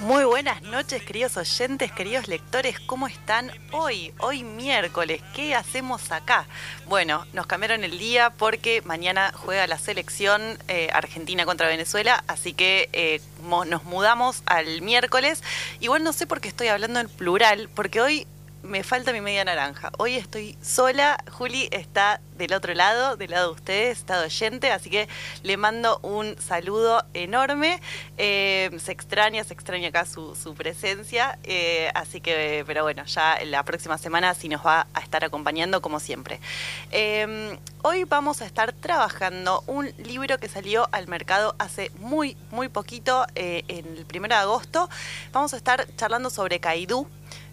Muy buenas noches, queridos oyentes, queridos lectores, ¿cómo están hoy? Hoy miércoles, ¿qué hacemos acá? Bueno, nos cambiaron el día porque mañana juega la selección eh, Argentina contra Venezuela, así que eh, nos mudamos al miércoles. Igual no sé por qué estoy hablando en plural, porque hoy me falta mi media naranja. Hoy estoy sola, Juli está del otro lado, del lado de ustedes, está oyente, así que le mando un saludo enorme. Eh, se extraña, se extraña acá su, presencia, eh, así que, pero bueno, ya la próxima semana sí nos va a estar acompañando como siempre. Em, hoy vamos a estar trabajando un libro que salió al mercado hace muy, muy poquito, eh, en el primero de agosto. Vamos a estar charlando sobre Kaidú.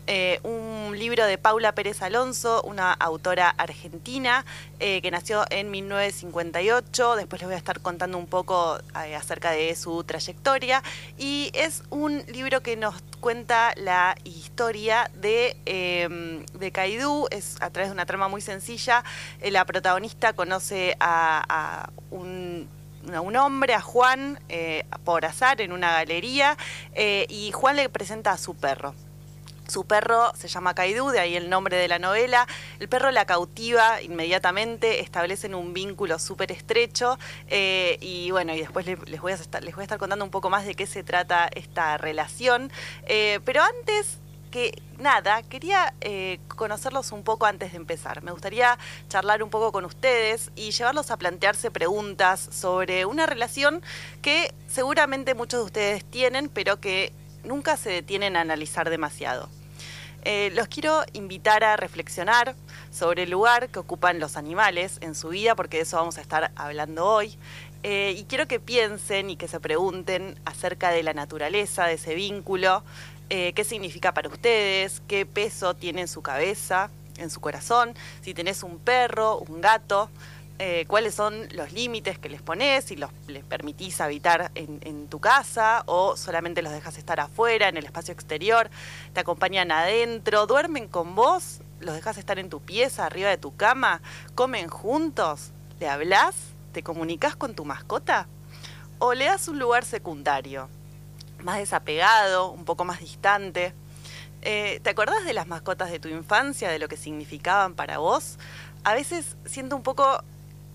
Eh, un libro de Paula Pérez Alonso, una autora argentina eh, que nació en 1958. Después les voy a estar contando un poco eh, acerca de su trayectoria. Y es un libro que nos cuenta la historia de, em, de Kaidú. Es a través de una trama muy sencilla. la protagonista conoce a, un un hombre, a Juan, por azar en una galería, y Juan le presenta a su perro. Su perro se llama Kaidú, de ahí el nombre de la novela. El perro la cautiva inmediatamente, establecen un vínculo súper estrecho eh, y bueno, y después les, voy a estar, les voy a estar contando un poco más de qué se trata esta relación. Eh, pero antes que nada, quería eh, conocerlos un poco antes de empezar. Me gustaría charlar un poco con ustedes y llevarlos a plantearse preguntas sobre una relación que seguramente muchos de ustedes tienen, pero que nunca se detienen a analizar demasiado. Eh, los quiero invitar a reflexionar sobre el lugar que ocupan los animales en su vida, porque de eso vamos a estar hablando hoy. Eh, y quiero que piensen y que se pregunten acerca de la naturaleza, de ese vínculo, eh, qué significa para ustedes, qué peso tiene en su cabeza, en su corazón, si tenés un perro, un gato, eh, cuáles son los límites que les pones, si los, les permitís habitar en, tu casa o solamente los dejas estar afuera, en el espacio exterior, te acompañan adentro, duermen con vos, los dejas estar en tu pieza, arriba de tu cama, comen juntos, le hablas, te comunicas con tu mascota o le das un lugar secundario, más desapegado, un poco más distante. Eh, ¿Te acordás de las mascotas de tu infancia, de lo que significaban para vos? A veces siento un poco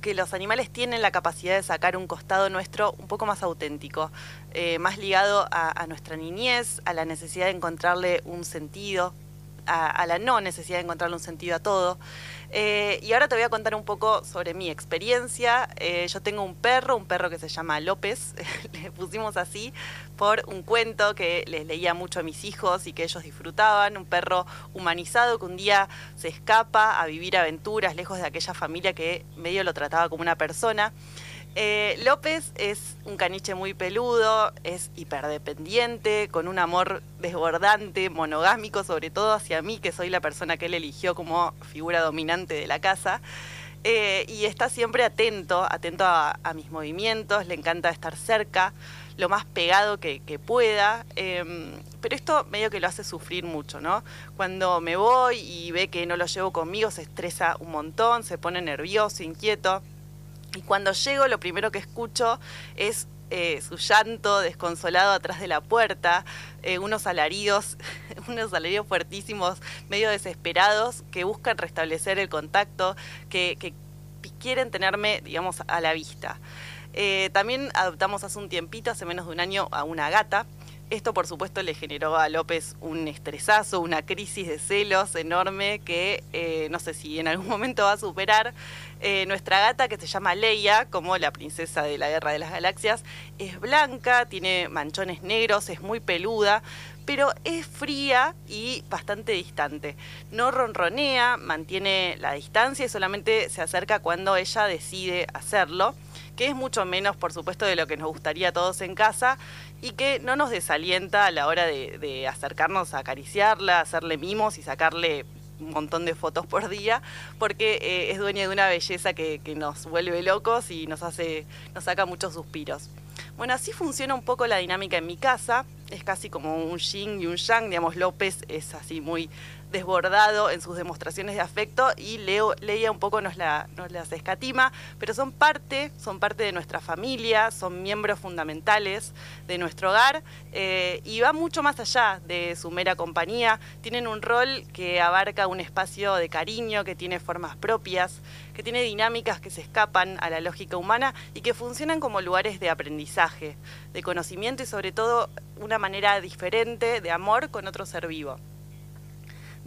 que los animales tienen la capacidad de sacar un costado nuestro un poco más auténtico, eh, más ligado a, nuestra niñez, a la necesidad de encontrarle un sentido, a, la no necesidad de encontrarle un sentido a todo. Eh, y ahora te voy a contar un poco sobre mi experiencia. Eh, yo tengo un perro, un perro que se llama López, le pusimos así por un cuento que les leía mucho a mis hijos y que ellos disfrutaban, un perro humanizado que un día se escapa a vivir aventuras lejos de aquella familia que medio lo trataba como una persona. Eh, López es un caniche muy peludo, es hiperdependiente, con un amor desbordante, monogámico, sobre todo hacia mí, que soy la persona que él eligió como figura dominante de la casa. Eh, y está siempre atento, atento a, mis movimientos, le encanta estar cerca, lo más pegado que, pueda. Em, pero esto medio que lo hace sufrir mucho, ¿no? Cuando me voy y ve que no lo llevo conmigo, se estresa un montón, se pone nervioso, inquieto. Y cuando llego, lo primero que escucho es eh, su llanto desconsolado atrás de la puerta, eh, unos alaridos, unos alaridos fuertísimos, medio desesperados, que buscan restablecer el contacto, que, quieren tenerme, digamos, a la vista. Eh, también adoptamos hace un tiempito, hace menos de un año, a una gata. Esto, por supuesto, le generó a López un estresazo, una crisis de celos enorme que no sé si en algún momento va a superar. Eh, nuestra gata, que se llama Leia, como la princesa de la Guerra de las Galaxias, es blanca, tiene manchones negros, es muy peluda, pero es fría y bastante distante. No ronronea, mantiene la distancia y solamente se acerca cuando ella decide hacerlo que es mucho menos, por supuesto, de lo que nos gustaría a todos en casa y que no nos desalienta a la hora de, acercarnos a acariciarla, hacerle mimos y sacarle un montón de fotos por día, porque eh, es dueña de una belleza que, que, nos vuelve locos y nos hace, nos saca muchos suspiros. Bueno, así funciona un poco la dinámica en mi casa. Es casi como un yin y un yang, digamos, López es así muy desbordado en sus demostraciones de afecto y Leo, Leia un poco nos, la, nos las escatima, pero son parte, son parte de nuestra familia, son miembros fundamentales de nuestro hogar eh, y va mucho más allá de su mera compañía. Tienen un rol que abarca un espacio de cariño, que tiene formas propias, que tiene dinámicas que se escapan a la lógica humana y que funcionan como lugares de aprendizaje, de conocimiento y sobre todo una manera diferente de amor con otro ser vivo.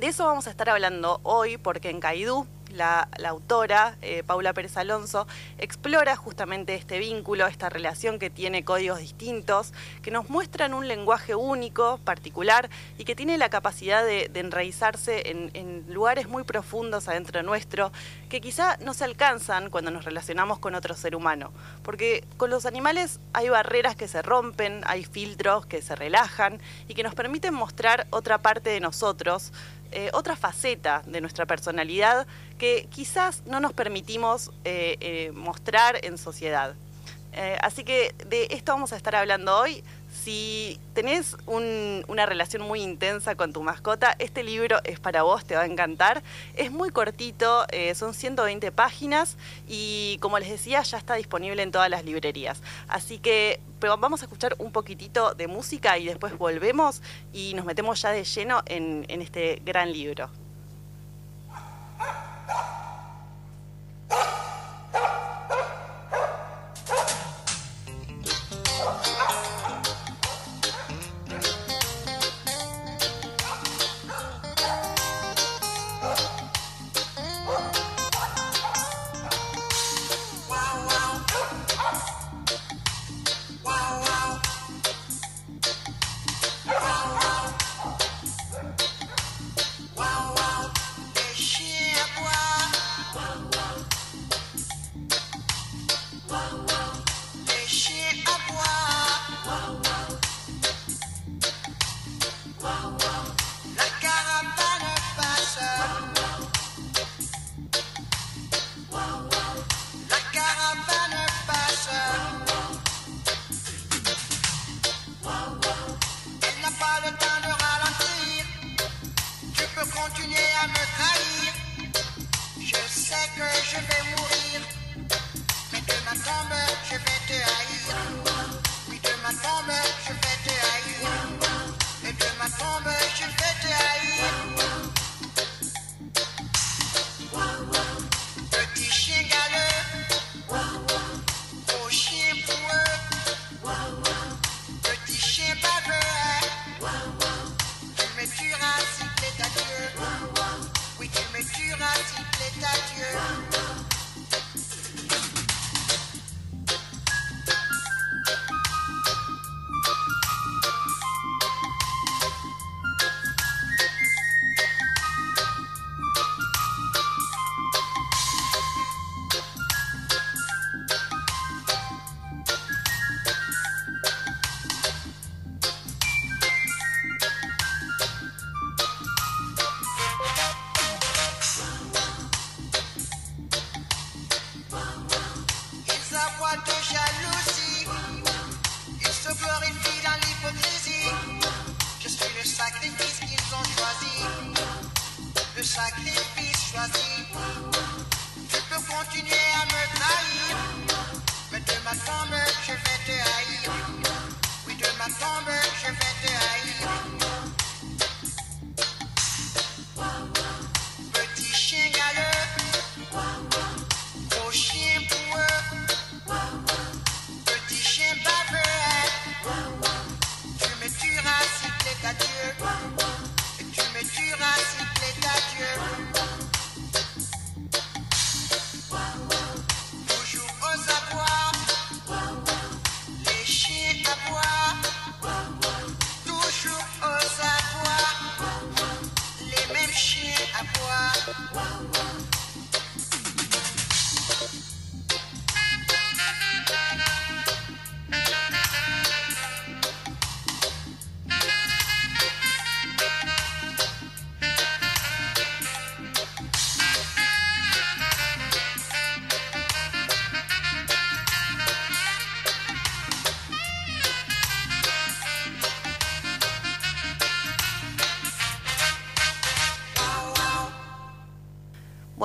De eso vamos a estar hablando hoy porque en Caidú, la, autora, eh, Paula Pérez Alonso, explora justamente este vínculo, esta relación que tiene códigos distintos, que nos muestran un lenguaje único, particular, y que tiene la capacidad de, enraizarse en, en, lugares muy profundos adentro nuestro, que quizá no se alcanzan cuando nos relacionamos con otro ser humano. Porque con los animales hay barreras que se rompen, hay filtros que se relajan y que nos permiten mostrar otra parte de nosotros eh, otra faceta de nuestra personalidad que quizás no nos permitimos eh, eh, mostrar en sociedad. así que de esto vamos a estar hablando hoy. Si tenés una relación muy intensa con tu mascota, este libro es para vos, te va a encantar. Es muy cortito, eh, son 120 páginas y como les decía, ya está disponible en todas las librerías. Así que vamos a escuchar un poquitito de música y después volvemos y nos metemos ya de lleno en, en este gran libro. sacrifice choisi. Tu peux continuer à me trahir, mais de ma tombe je vais te haïr. Oui, de ma tombe je vais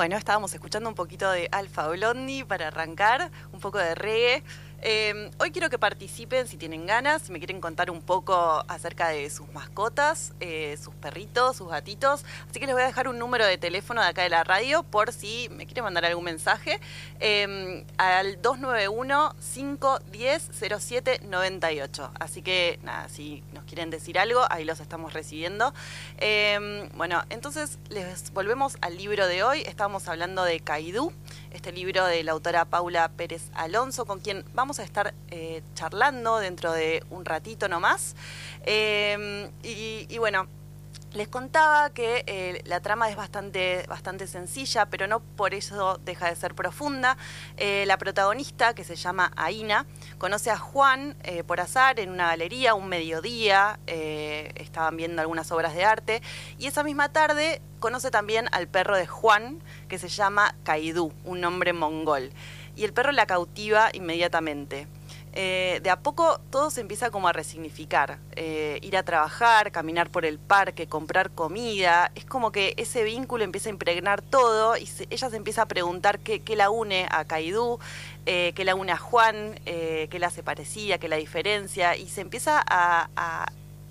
Bueno, estábamos escuchando un poquito de Alfa Blondie para arrancar, un poco de reggae. Eh, hoy quiero que participen si tienen ganas, si me quieren contar un poco acerca de sus mascotas, eh, sus perritos, sus gatitos. Así que les voy a dejar un número de teléfono de acá de la radio por si me quieren mandar algún mensaje eh, al 291-510-0798. Así que nada, si nos quieren decir algo, ahí los estamos recibiendo. bueno, entonces les volvemos al libro de hoy. Estábamos hablando de Kaidú este libro de la autora Paula Pérez Alonso, con quien vamos a estar eh, charlando dentro de un ratito nomás. Eh, y, bueno, les contaba que eh, la trama es bastante, bastante sencilla, pero no por eso deja de ser profunda. la protagonista, que se llama Aina, conoce a Juan por azar en una galería, un mediodía, estaban viendo algunas obras de arte, y esa misma tarde conoce también al perro de Juan, que se llama Kaidú, un nombre mongol. Y el perro la cautiva inmediatamente. Eh, de a poco todo se empieza como a resignificar. Eh, ir a trabajar, caminar por el parque, comprar comida. Es como que ese vínculo empieza a impregnar todo y ella se empieza a preguntar qué, la une a Kaidú, eh, qué la une a Juan, qué la hace parecida, qué la diferencia. Y se empieza a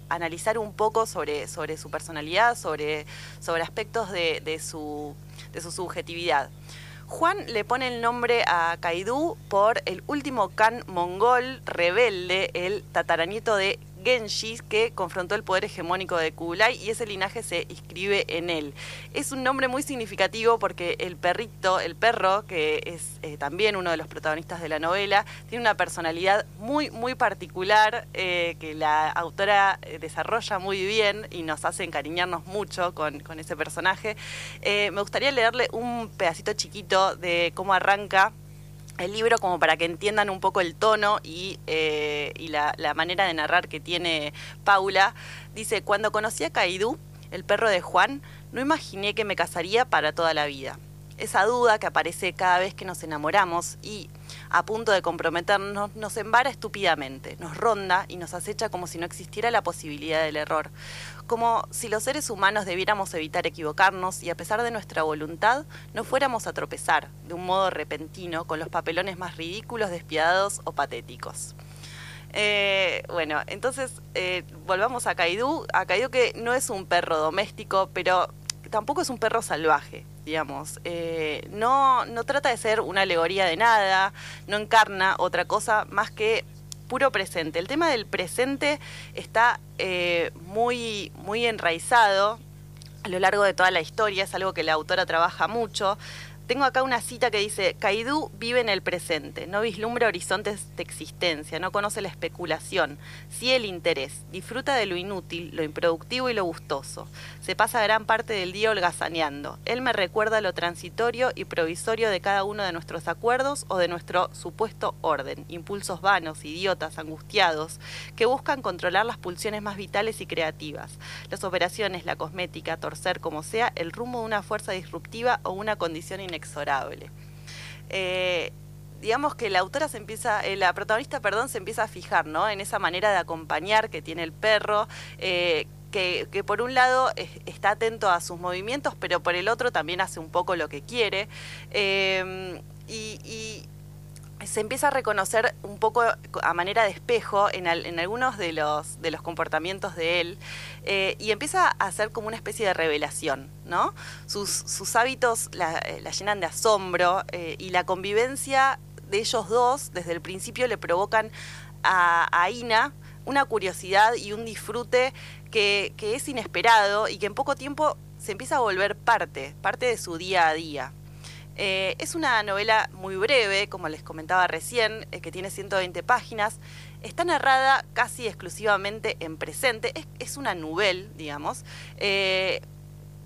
analizar un poco sobre, su personalidad, sobre, aspectos de, su, de su subjetividad. Juan le pone el nombre a Kaidú por el último Khan mongol rebelde, el tataranieto de Genji, que confrontó el poder hegemónico de Kublai y ese linaje se inscribe en él. Es un nombre muy significativo porque el perrito, el perro, que es eh, también uno de los protagonistas de la novela, tiene una personalidad muy, muy particular eh, que la autora eh, desarrolla muy bien y nos hace encariñarnos mucho con, ese personaje. me gustaría leerle un pedacito chiquito de cómo arranca el libro como para que entiendan un poco el tono y, eh, la, manera de narrar que tiene Paula. Dice, cuando conocí a Kaidú, el perro de Juan, no imaginé que me casaría para toda la vida. Esa duda que aparece cada vez que nos enamoramos y a punto de comprometernos nos embara estúpidamente, nos ronda y nos acecha como si no existiera la posibilidad del error como si los seres humanos debiéramos evitar equivocarnos y a pesar de nuestra voluntad no fuéramos a tropezar de un modo repentino con los papelones más ridículos, despiadados o patéticos. Eh, bueno, entonces eh, volvamos a Kaidú. A Kaidú que no es un perro doméstico, pero tampoco es un perro salvaje, digamos. Eh, no, no trata de ser una alegoría de nada, no encarna otra cosa más que puro presente. El tema del presente está eh, muy, muy enraizado a lo largo de toda la historia, es algo que la autora trabaja mucho. Tengo acá una cita que dice, Kaidú vive en el presente, no vislumbra horizontes de existencia, no conoce la especulación, sí el interés, disfruta de lo inútil, lo improductivo y lo gustoso. Se pasa gran parte del día holgazaneando. Él me recuerda lo transitorio y provisorio de cada uno de nuestros acuerdos o de nuestro supuesto orden, impulsos vanos, idiotas, angustiados, que buscan controlar las pulsiones más vitales y creativas, las operaciones, la cosmética, torcer como sea, el rumbo de una fuerza disruptiva o una condición inexorable. Eh, digamos que la autora se empieza, eh, la protagonista, perdón, se empieza a fijar, ¿no? En esa manera de acompañar que tiene el perro, eh, que, por un lado está atento a sus movimientos, pero por el otro también hace un poco lo que quiere. y, se empieza a reconocer un poco a manera de espejo en, algunos de los, de los comportamientos de él eh, y empieza a hacer como una especie de revelación, ¿no? Sus, hábitos la, llenan de asombro eh, y la convivencia de ellos dos desde el principio le provocan a, a Ina una curiosidad y un disfrute que, que es inesperado y que en poco tiempo se empieza a volver parte, parte de su día a día. Eh, es una novela muy breve, como les comentaba recién, eh, que tiene 120 páginas. Está narrada casi exclusivamente en presente. Es, una novela, digamos. Eh,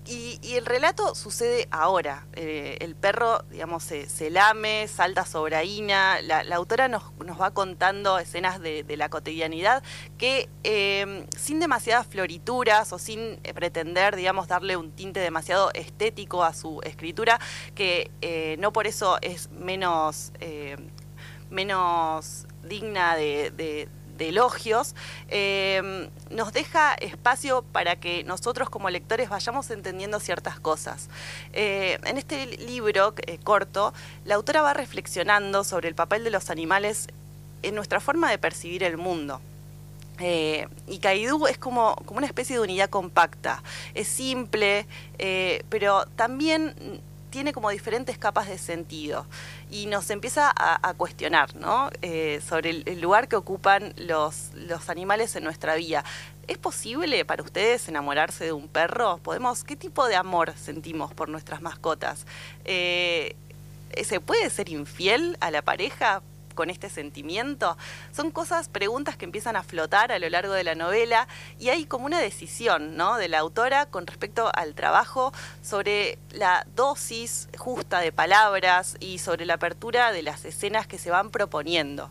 y, el relato sucede ahora. Eh, el perro, digamos, se, lame, salta sobre Aina. La, autora nos, va contando escenas de, la cotidianidad que eh, sin demasiadas florituras o sin eh, pretender, digamos, darle un tinte demasiado estético a su escritura, que no por eso es menos, menos digna de elogios, eh, nos deja espacio para que nosotros como lectores vayamos entendiendo ciertas cosas. Eh, en este libro corto, la autora va reflexionando sobre el papel de los animales en nuestra forma de percibir el mundo. Eh, y Kaidú es como, como una especie de unidad compacta. Es simple, eh, pero también tiene como diferentes capas de sentido y nos empieza a, cuestionar ¿no? Eh, sobre el, lugar que ocupan los, los animales en nuestra vida. ¿Es posible para ustedes enamorarse de un perro? ¿Podemos? ¿Qué tipo de amor sentimos por nuestras mascotas? ¿Se puede ser infiel a la pareja? Con este sentimiento? Son cosas, preguntas que empiezan a flotar a lo largo de la novela y hay como una decisión ¿no? de la autora con respecto al trabajo sobre la dosis justa de palabras y sobre la apertura de las escenas que se van proponiendo.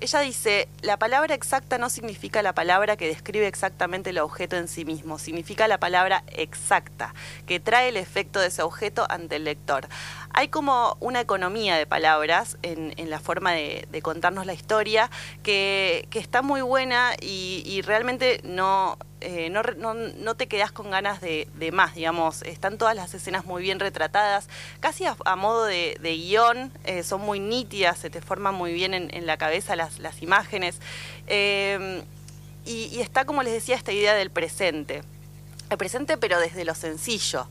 Ella dice, la palabra exacta no significa la palabra que describe exactamente el objeto en sí mismo, significa la palabra exacta, que trae el efecto de ese objeto ante el lector. Hay como una economía de palabras en, la forma de, contarnos la historia que, está muy buena y, realmente no, eh, no, te quedas con ganas de, más, digamos. Están todas las escenas muy bien retratadas, casi a, modo de, guion, eh, son muy nítidas, se te forman muy bien en, la cabeza las, imágenes. Eh, y, está, como les decía, esta idea del presente. El presente, pero desde lo sencillo,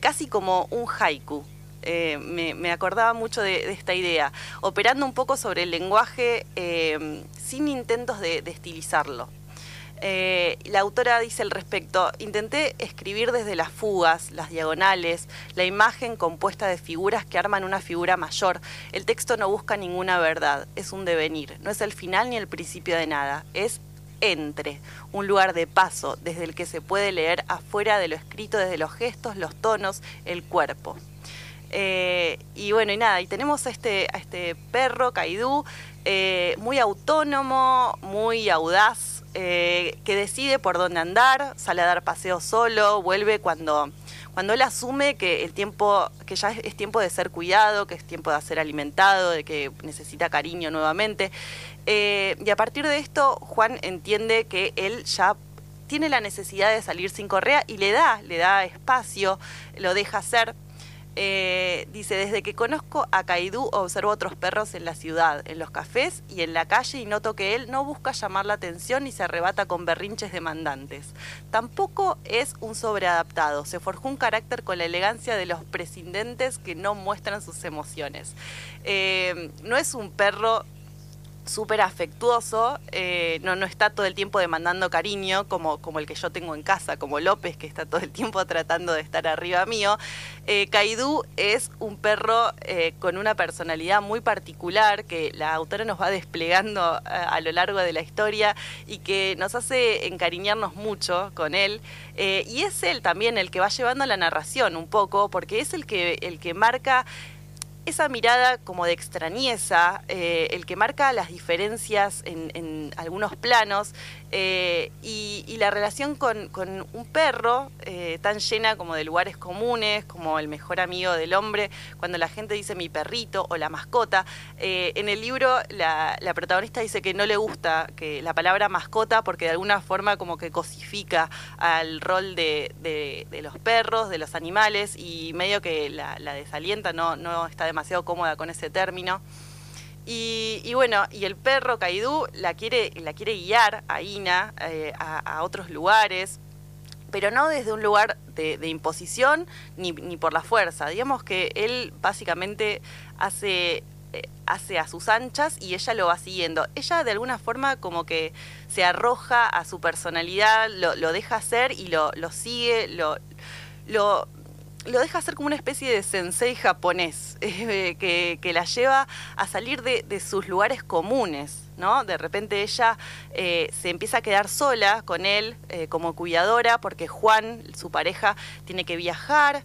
casi como un haiku. Eh, me, acordaba mucho de, esta idea, operando un poco sobre el lenguaje eh, sin intentos de, estilizarlo. Eh, la autora dice al respecto, intenté escribir desde las fugas, las diagonales, la imagen compuesta de figuras que arman una figura mayor. El texto no busca ninguna verdad, es un devenir, no es el final ni el principio de nada, es entre, un lugar de paso desde el que se puede leer afuera de lo escrito desde los gestos, los tonos, el cuerpo. Eh, y bueno, y nada, y tenemos a este, este perro, Kaidú, eh, muy autónomo, muy audaz, eh, que decide por dónde andar, sale a dar paseo solo, vuelve cuando, cuando él asume que el tiempo, que ya es, tiempo de ser cuidado, que es tiempo de ser alimentado, de que necesita cariño nuevamente. y a partir de esto, Juan entiende que él ya tiene la necesidad de salir sin correa y le da, le da espacio, lo deja hacer. Eh, dice, desde que conozco a Kaidú observo otros perros en la ciudad, en los cafés y en la calle y noto que él no busca llamar la atención ni se arrebata con berrinches demandantes. Tampoco es un sobreadaptado, se forjó un carácter con la elegancia de los prescindentes que no muestran sus emociones. Eh, no es un perro súper afectuoso, eh, no, no está todo el tiempo demandando cariño como, como el que yo tengo en casa, como López, que está todo el tiempo tratando de estar arriba mío. Eh, Kaidú es un perro eh, con una personalidad muy particular que la autora nos va desplegando a, lo largo de la historia y que nos hace encariñarnos mucho con él. y es él también el que va llevando la narración un poco, porque es el que, el que marca esa mirada como de extrañeza, eh, el que marca las diferencias en, algunos planos eh, y, la relación con, un perro eh, tan llena como de lugares comunes, como el mejor amigo del hombre, cuando la gente dice mi perrito o la mascota. en el libro la, protagonista dice que no le gusta que la palabra mascota porque de alguna forma como que cosifica al rol de, los perros, de los animales y medio que la, desalienta, no, no está demasiado demasiado cómoda con ese término. Y, bueno, y el perro Kaidú la quiere, la quiere guiar a Ina eh, a, otros lugares, pero no desde un lugar de, imposición ni, por la fuerza. Digamos que él básicamente hace, eh, hace a sus anchas y ella lo va siguiendo. Ella de alguna forma como que se arroja a su personalidad, lo, deja hacer y lo, lo sigue, lo lo deja ser como una especie de sensei japonés, eh, que, la lleva a salir de, sus lugares comunes, ¿no? De repente ella eh, se empieza a quedar sola con él eh, como cuidadora, porque Juan, su pareja, tiene que viajar,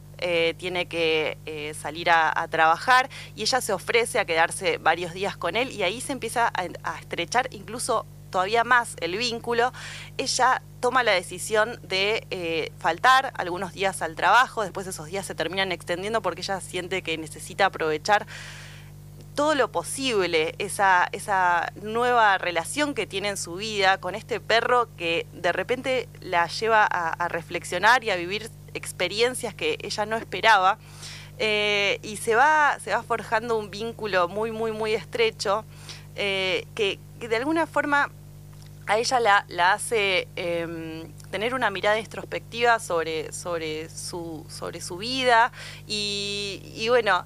tiene que salir a, trabajar, y ella se ofrece a quedarse varios días con él, y ahí se empieza a estrechar incluso todavía más el vínculo, ella toma la decisión de eh, faltar algunos días al trabajo, después esos días se terminan extendiendo porque ella siente que necesita aprovechar todo lo posible, esa, esa nueva relación que tiene en su vida con este perro que de repente la lleva a, reflexionar y a vivir experiencias que ella no esperaba. Eh, y se va, se va forjando un vínculo muy, muy, muy estrecho eh, que, de alguna forma a ella la, la hace em, tener una mirada introspectiva sobre, sobre, su, sobre su vida y, bueno,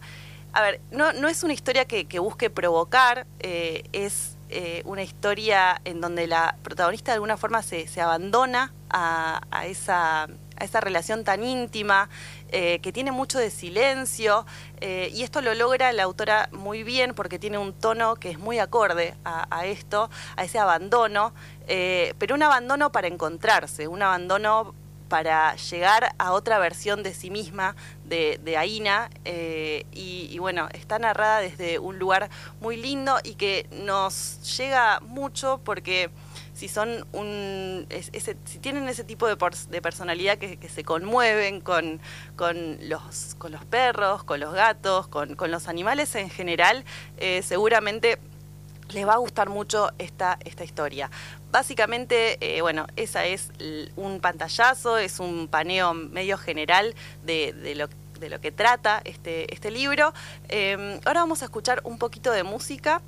a ver, no, no, es una historia que, busque provocar, eh, es eh, una historia en donde la protagonista de alguna forma se, se abandona a, esa, a esa relación tan íntima eh, que tiene mucho de silencio, eh, y esto lo logra la autora muy bien porque tiene un tono que es muy acorde a, esto, a ese abandono, eh, pero un abandono para encontrarse, un abandono para llegar a otra versión de sí misma, de, Aina, y, bueno, está narrada desde un lugar muy lindo y que nos llega mucho porque si son un si tienen ese tipo de, de personalidad que, se conmueven con, con, los, con los perros, con los gatos, con, con los animales en general, eh, seguramente les va a gustar mucho esta, esta historia. Básicamente, eh, bueno, esa es un pantallazo, es un paneo medio general de, de lo de lo que trata este, este libro. Eh, ahora vamos a escuchar un poquito de música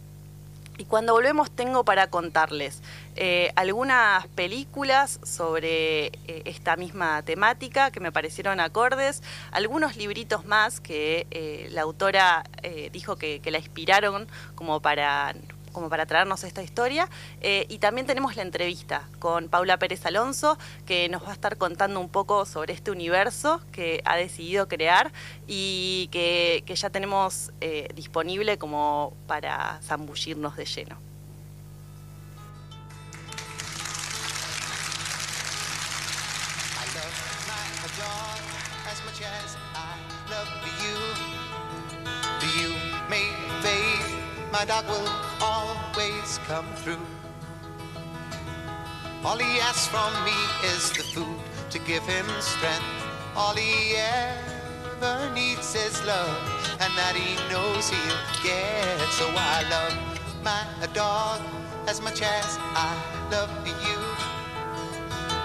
y cuando volvemos tengo para contarles eh, algunas películas sobre eh, esta misma temática que me parecieron acordes, algunos libritos más que eh, la autora dijo que, que, la inspiraron como para como para traernos esta historia. Eh, y también tenemos la entrevista con Paula Pérez Alonso, que nos va a estar contando un poco sobre este universo que ha decidido crear y que, ya tenemos eh, disponible como para zambullirnos de lleno. My dog will always come through. All he asks from me is the food to give him strength. All he ever needs is love, and that he knows he'll get. So I love my dog as much as I love you.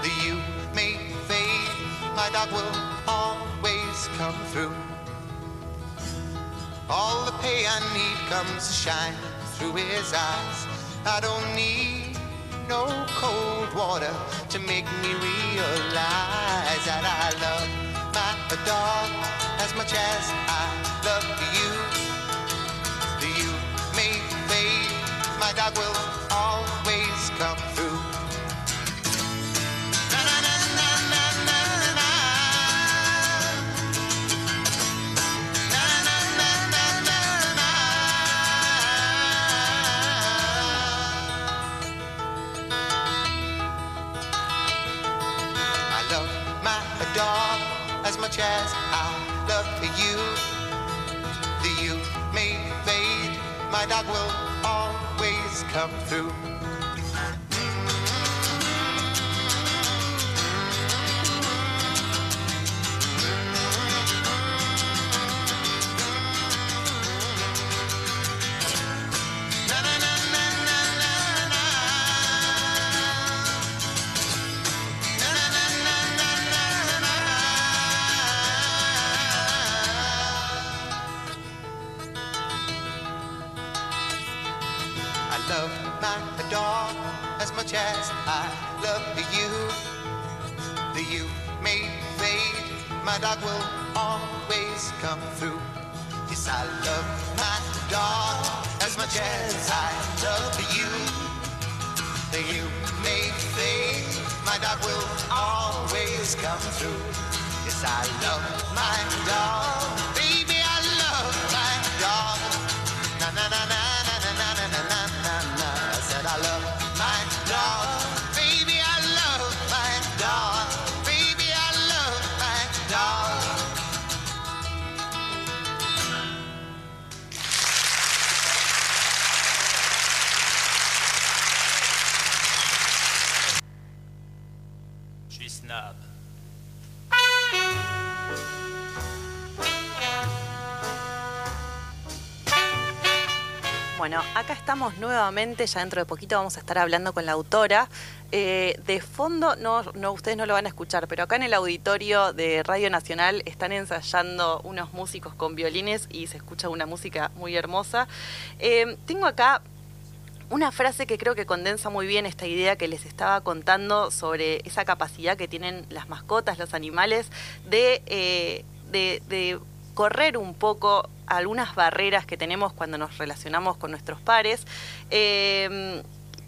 The you may fade, my dog will always come through. All the pay I need comes shine through his eyes. I don't need no cold water to make me realize that I love my dog as much as I love you. Do you may fade, my dog will always much as I love you. The you may fade, my dog will always come through. down. Bueno, acá estamos nuevamente, ya dentro de poquito vamos a estar hablando con la autora. Eh, de fondo, no, ustedes no lo van a escuchar, pero acá en el auditorio de Radio Nacional están ensayando unos músicos con violines y se escucha una música muy hermosa. Eh, tengo acá una frase que creo que condensa muy bien esta idea que les estaba contando sobre esa capacidad que tienen las mascotas, los animales, de, eh, de correr un poco algunas barreras que tenemos cuando nos relacionamos con nuestros pares. Em,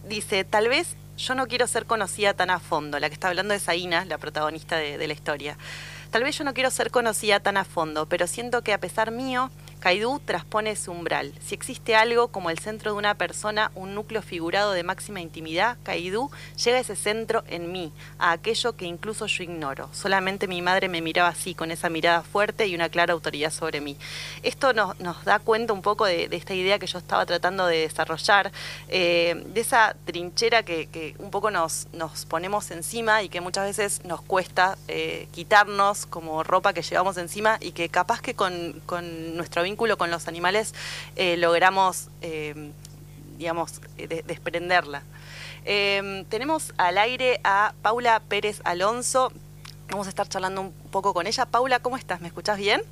dice, tal vez yo no quiero ser conocida tan a fondo, la que está hablando es Aina, la protagonista de la historia. Tal vez yo no quiero ser conocida tan a fondo, pero siento que a pesar mío, Kaidú transpone su umbral. Si existe algo como el centro de una persona, un núcleo figurado de máxima intimidad, Kaidú llega a ese centro en mí, a aquello que incluso yo ignoro. Solamente mi madre me miraba así, con esa mirada fuerte y una clara autoridad sobre mí. Esto nos, da cuenta un poco de, esta idea que yo estaba tratando de desarrollar, eh, de esa trinchera que, un poco nos, nos, ponemos encima y que muchas veces nos cuesta eh, quitarnos como ropa que llevamos encima y que capaz que con nuestro vínculo con los animales eh, logramos, eh, digamos, desprenderla. Eh, tenemos al aire a Paula Pérez Alonso. Vamos a estar charlando un poco con ella. Paula, ¿cómo estás? ¿Me escuchás bien?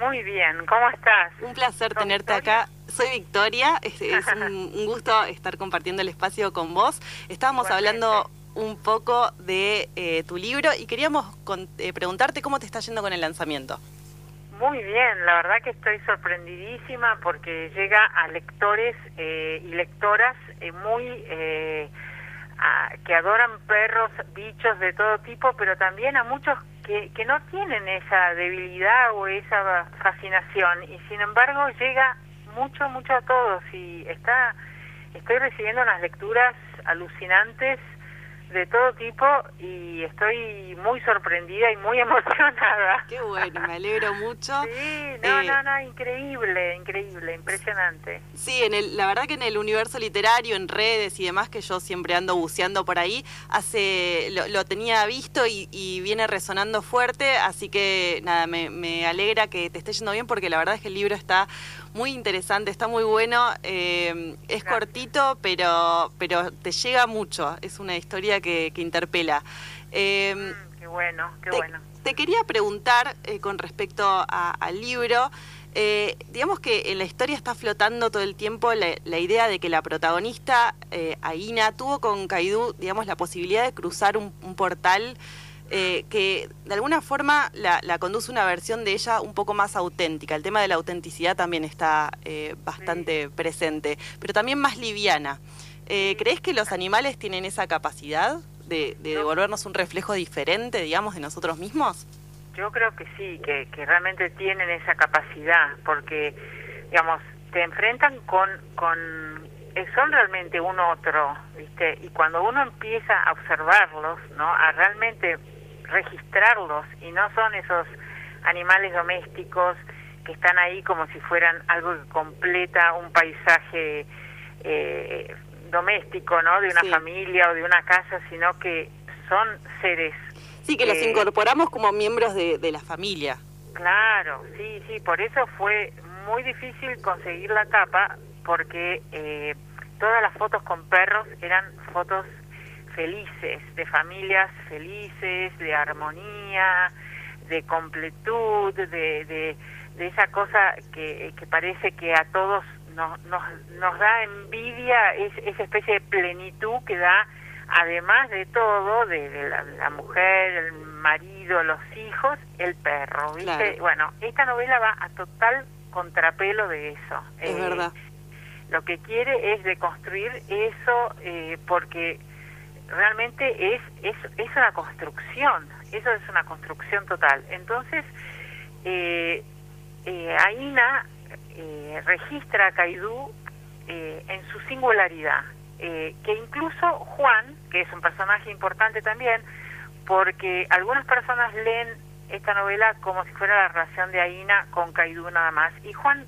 Muy bien, ¿cómo estás? Un placer tenerte acá. Soy Victoria, es, un, gusto estar compartiendo el espacio con vos. Estábamos hablando un poco de tu libro y queríamos preguntarte cómo te está yendo con el lanzamiento. Muy bien, la verdad que estoy sorprendidísima porque llega a lectores eh, y lectoras eh, muy eh, que adoran perros, bichos de todo tipo, pero también a muchos que, que no tienen esa debilidad o esa fascinación. Y sin embargo llega mucho, mucho a todos y está, estoy recibiendo unas lecturas alucinantes de todo tipo y estoy muy sorprendida y muy emocionada. Qué bueno, me alegro mucho. Sí, no, no, no, increíble, increíble, impresionante. Sí, en el, la verdad que en el universo literario, en redes y demás, que yo siempre ando buceando por ahí, hace lo, tenía visto y, viene resonando fuerte, así que nada, me, me alegra que te esté yendo bien porque la verdad es que el libro está muy interesante, está muy bueno, eh, es cortito, pero, pero te llega mucho, es una historia que, interpela. Eh, mm, qué bueno, qué te, bueno. Te quería preguntar eh, con respecto al libro, digamos que en la historia está flotando todo el tiempo la, idea de que la protagonista, Aina, tuvo con Kaidú, digamos, la posibilidad de cruzar un, un portal eh, que de alguna forma la, conduce una versión de ella un poco más auténtica. El tema de la autenticidad también está eh, bastante presente, pero también más liviana. Eh, ¿Crees que los animales tienen esa capacidad de, devolvernos un reflejo diferente, digamos, de nosotros mismos? Yo creo que sí, que, realmente tienen esa capacidad, porque, digamos, te enfrentan con, con son realmente un otro, ¿viste? Y cuando uno empieza a observarlos, ¿no? A realmente registrarlos y no son esos animales domésticos que están ahí como si fueran algo que completa un paisaje eh, doméstico, ¿no? De una familia o de una casa, sino que son seres. Sí, que los incorporamos como miembros de, de la familia. Claro, sí, sí, por eso fue muy difícil conseguir la tapa porque eh, todas las fotos con perros eran fotos felices, de familias felices, de armonía, de completud, de, de, esa cosa que, que, parece que a todos nos, nos, nos da envidia, es, esa especie de plenitud que da, además de todo, de, la, mujer, el marido, los hijos, el perro, ¿viste? Bueno, esta novela va a total contrapelo de eso. Es verdad. Lo que quiere es deconstruir eso eh, porque realmente es, es, es una construcción, eso es una construcción total. Entonces, eh, eh, Aina eh, registra a Caidú eh, en su singularidad, que incluso Juan, que es un personaje importante también, porque algunas personas leen esta novela como si fuera la relación de Aina con Caidú nada más, y Juan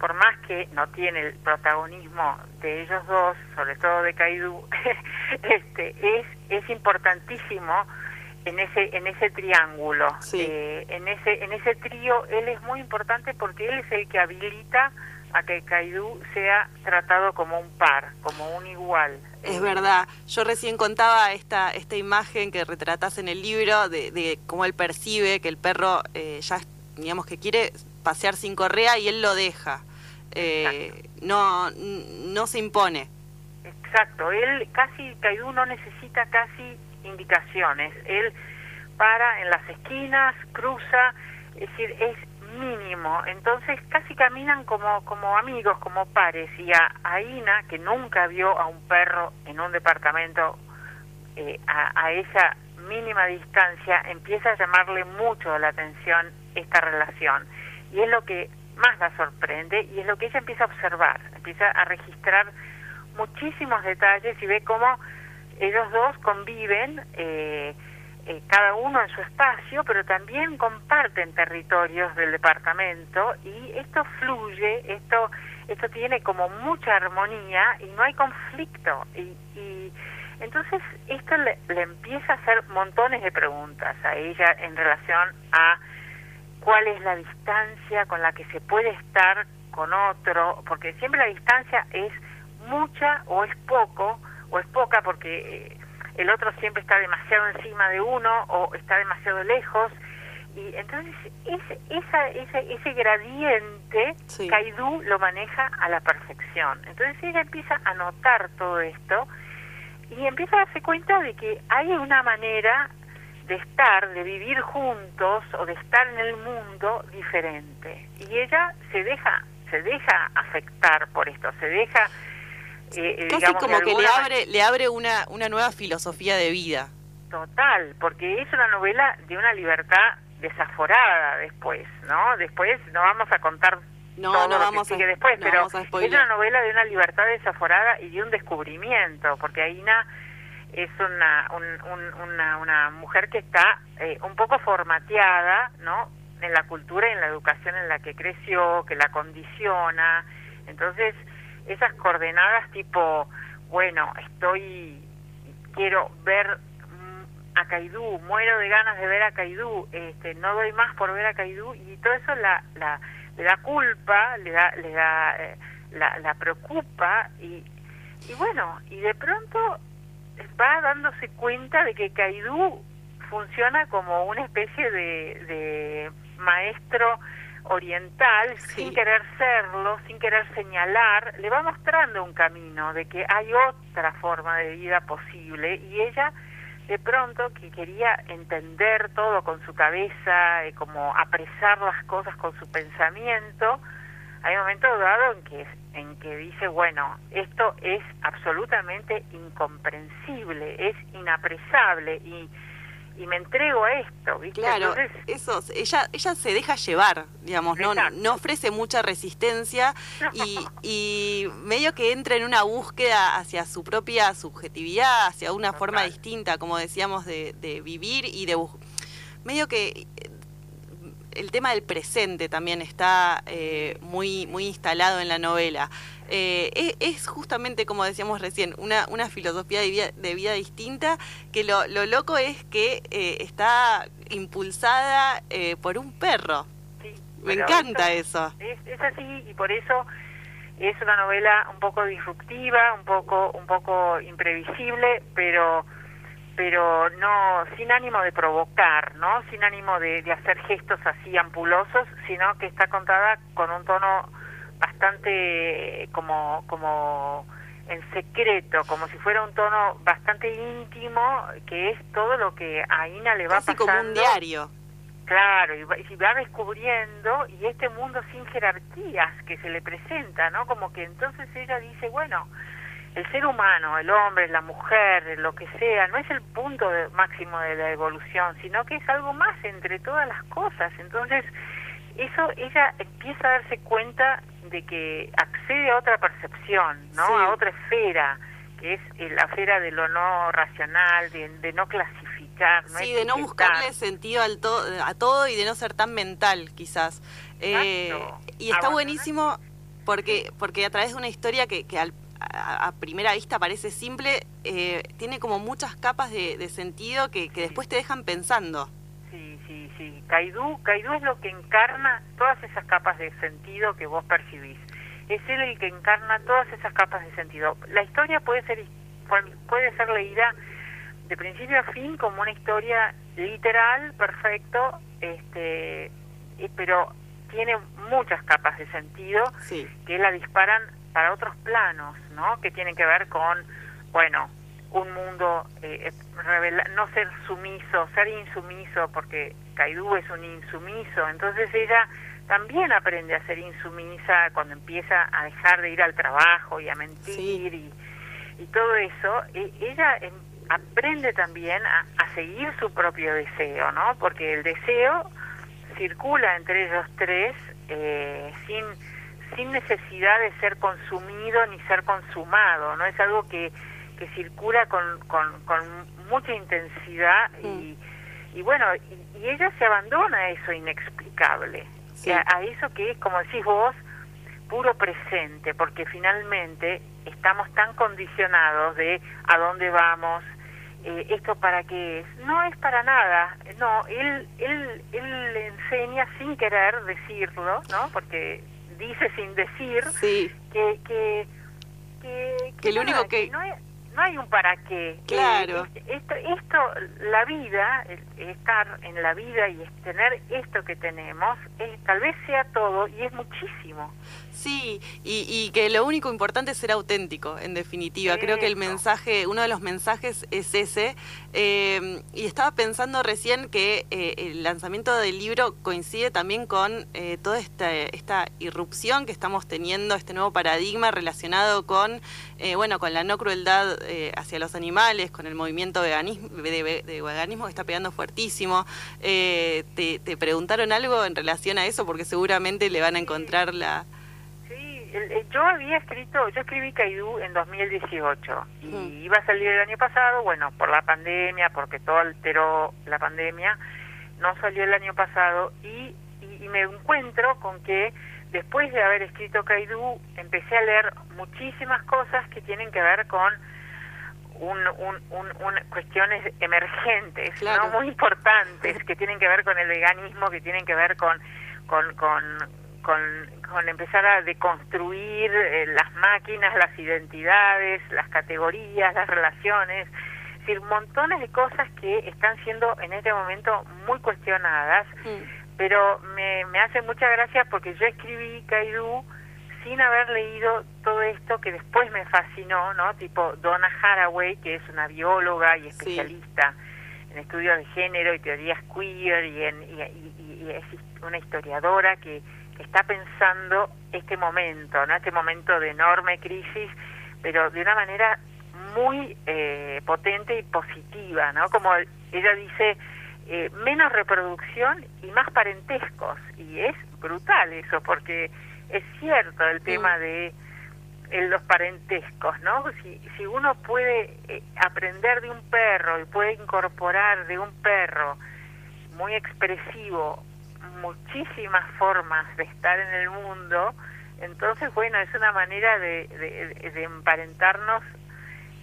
por más que no tiene el protagonismo de ellos dos, sobre todo de Kaidú, este, es, es importantísimo en ese en ese triángulo, eh, en ese en ese trío él es muy importante porque él es el que habilita a que Kaidú sea tratado como un par, como un igual. Es verdad. Yo recién contaba esta, esta imagen que retratas en el libro de, cómo él percibe que el perro eh, ya, digamos, que quiere pasear sin correa y él lo deja. Eh, no, no se impone. Exacto. Él casi, Kaidú no necesita casi indicaciones. Él para en las esquinas, cruza, es decir, es mínimo. Entonces casi caminan como, como amigos, como pares. Y a, Aina, que nunca vio a un perro en un departamento eh, a, esa mínima distancia, empieza a llamarle mucho la atención esta relación. Y es lo que más la sorprende y es lo que ella empieza a observar, empieza a registrar muchísimos detalles y ve cómo ellos dos conviven. Eh, eh, cada uno en su espacio, pero también comparten territorios del departamento y esto fluye, esto, esto tiene como mucha armonía y no hay conflicto. Y, y entonces esto le, le empieza a hacer montones de preguntas a ella en relación a cuál es la distancia con la que se puede estar con otro, porque siempre la distancia es mucha o es poco, o es poca porque eh, el otro siempre está demasiado encima de uno o está demasiado lejos. Y entonces ese, esa, ese, ese gradiente, sí. Kaidú lo maneja a la perfección. Entonces ella empieza a notar todo esto y empieza a darse cuenta de que hay una manera de estar, de vivir juntos o de estar en el mundo diferente. Y ella se deja, se deja afectar por esto, se deja eh, Casi como que le abre, le abre una, una nueva filosofía de vida. Total, porque es una novela de una libertad desaforada después, ¿no? Después no vamos a contar no, todo no lo vamos que sigue después, pero es una novela de una libertad desaforada y de un descubrimiento, porque Aina es una, una, una mujer que está eh, un poco formateada, ¿no? En la cultura y en la educación en la que creció, que la condiciona, entonces esas coordenadas tipo, bueno, estoy, quiero ver mm, a Caidú, muero de ganas de ver a Caidú, este, no doy más por ver a Caidú y todo eso la, la, le da culpa, le da, le da, eh, la, la preocupa y, y bueno, y de pronto va dándose cuenta de que Caidú funciona como una especie de, de maestro oriental, sin querer serlo, sin querer señalar, le va mostrando un camino de que hay otra forma de vida posible y ella de pronto que quería entender todo con su cabeza, y eh, como apresar las cosas con su pensamiento, hay un momento dado en que en que dice, bueno, esto es absolutamente incomprensible, es inapresable y y me entrego a esto, ¿viste? Claro, eso, ella, ella se deja llevar, digamos, no, no ofrece mucha resistencia y, y, medio que entra en una búsqueda hacia su propia subjetividad, hacia una forma distinta, como decíamos, de, de vivir y de medio que el tema del presente también está eh, muy, muy instalado en la novela. Eh, es, justamente, como decíamos recién, una, una filosofía de vida, de vida distinta, que lo, lo, loco es que eh, está impulsada por un perro. Me encanta eso. Es, es, así y por eso es una novela un poco disruptiva, un poco, un poco imprevisible, pero pero no sin ánimo de provocar, ¿no? Sin ánimo de, de, hacer gestos así ampulosos, sino que está contada con un tono bastante como como en secreto, como si fuera un tono bastante íntimo, que es todo lo que a Ina le va Casi pasando. como un diario. Claro, y va, y va descubriendo, y este mundo sin jerarquías que se le presenta, ¿no? Como que entonces ella dice, bueno, el ser humano, el hombre, la mujer, lo que sea, no es el punto máximo de la evolución, sino que es algo más entre todas las cosas. Entonces, eso ella empieza a darse cuenta de que accede a otra percepción, ¿no? A otra esfera, que es la esfera de lo no racional, de, no clasificar. ¿no? Sí, de no buscarle sentido al a todo y de no ser tan mental, quizás. Eh, y está buenísimo porque porque a través de una historia que, que al a, primera vista parece simple, eh, tiene como muchas capas de, sentido que, después te dejan pensando. Sí, sí, sí. Kaidú, Kaidú es lo que encarna todas esas capas de sentido que vos percibís. es él el que encarna todas esas capas de sentido. La historia puede ser puede ser leída de principio a fin como una historia literal, perfecto, este, pero tiene muchas capas de sentido que la disparan para otros planos, ¿no? Que tienen que ver con, bueno, un mundo, eh, no ser sumiso, ser insumiso, porque Kaidú es un insumiso, entonces ella también aprende a ser insumisa cuando empieza a dejar de ir al trabajo y a mentir y, y, todo eso, e, ella em, aprende también a, a seguir su propio deseo, ¿no? Porque el deseo circula entre ellos tres eh, sin sin necesidad de ser consumido ni ser consumado, ¿no? Es algo que, que circula con, con, mucha intensidad y, y bueno, y, ella se abandona a eso inexplicable, a, eso que es, como decís vos, puro presente, porque finalmente estamos tan condicionados de a dónde vamos, eh, esto para qué es. No es para nada, no, él, él, él le enseña sin querer decirlo, ¿no? Porque dice sin decir que, que, que, que, lo único que... no, no hay un para qué. Claro. Eh, esto, esto, la vida, estar en la vida y tener esto que tenemos, es, tal vez sea todo y es muchísimo. Sí, y, que lo único importante es ser auténtico, en definitiva. Creo que el mensaje, uno de los mensajes es ese. Eh, y estaba pensando recién que eh, el lanzamiento del libro coincide también con eh, toda esta, esta irrupción que estamos teniendo, este nuevo paradigma relacionado con, bueno, con la no crueldad hacia los animales, con el movimiento veganismo, de, veganismo que está pegando fuertísimo. Te, ¿Te preguntaron algo en relación a eso? Porque seguramente le van a encontrar la yo había escrito, yo escribí Caidú en 2018 y iba a salir el año pasado, bueno, por la pandemia, porque todo alteró la pandemia, no salió el año pasado y, y, me encuentro con que después de haber escrito Caidú empecé a leer muchísimas cosas que tienen que ver con un, un, cuestiones emergentes, no muy importantes, que tienen que ver con el veganismo, que tienen que ver con, con, con, con, con empezar a deconstruir eh, las máquinas, las identidades, las categorías, las relaciones, es decir, montones de cosas que están siendo en este momento muy cuestionadas, mm. Pero me, me hace mucha gracia porque yo escribí Kaidú sin haber leído todo esto que después me fascinó, ¿no? Tipo Donna Haraway, que es una bióloga y especialista en estudios de género y teorías queer y, en, y es una historiadora que está pensando este momento, ¿no? Este momento de enorme crisis, pero de una manera muy eh, potente y positiva, ¿no? Como ella dice, eh, menos reproducción y más parentescos. Y es brutal eso, porque es cierto el tema de eh, los parentescos, ¿no? Si, si uno puede aprender de un perro y puede incorporar de un perro muy expresivo muchísimas formas de estar en el mundo, entonces, bueno, es una manera de, de, emparentarnos.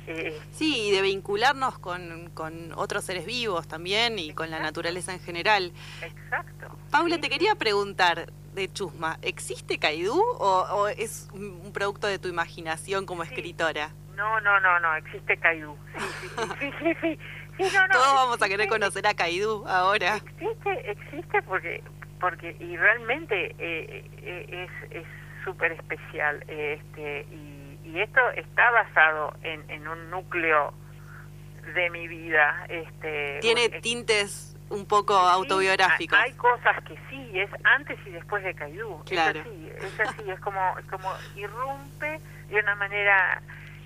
Eh, sí, y de vincularnos con, con, otros seres vivos también y con la naturaleza en general. Exacto. Paula, te quería preguntar de Chusma, ¿existe Caidú o, es un producto de tu imaginación como escritora? No, no, no, no, existe Caidú. Sí, sí, sí, sí, Todos vamos a querer conocer a Caidú ahora. Existe, existe porque porque y realmente eh, eh, es súper especial este y, y, esto está basado en, en, un núcleo de mi vida este tiene tintes un poco autobiográficos hay cosas que sí es antes y después de Caidú claro. es así es así es como es como irrumpe de una manera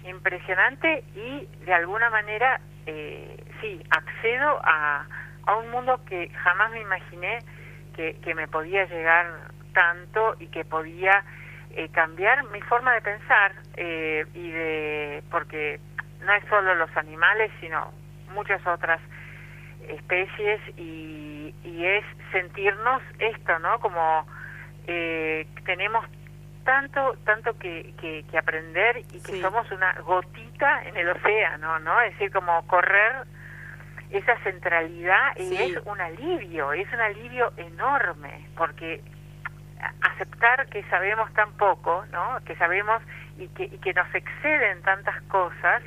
impresionante y de alguna manera eh, sí accedo a a un mundo que jamás me imaginé que, me podía llegar tanto y que podía eh, cambiar mi forma de pensar eh, y de porque no es solo los animales sino muchas otras especies y, y es sentirnos esto no como eh, tenemos tanto tanto que, que, aprender y que somos una gotita en el océano no es decir como correr esa centralidad y es un alivio, es un alivio enorme, porque aceptar que sabemos tan poco, ¿no? Que sabemos y que, y que nos exceden tantas cosas,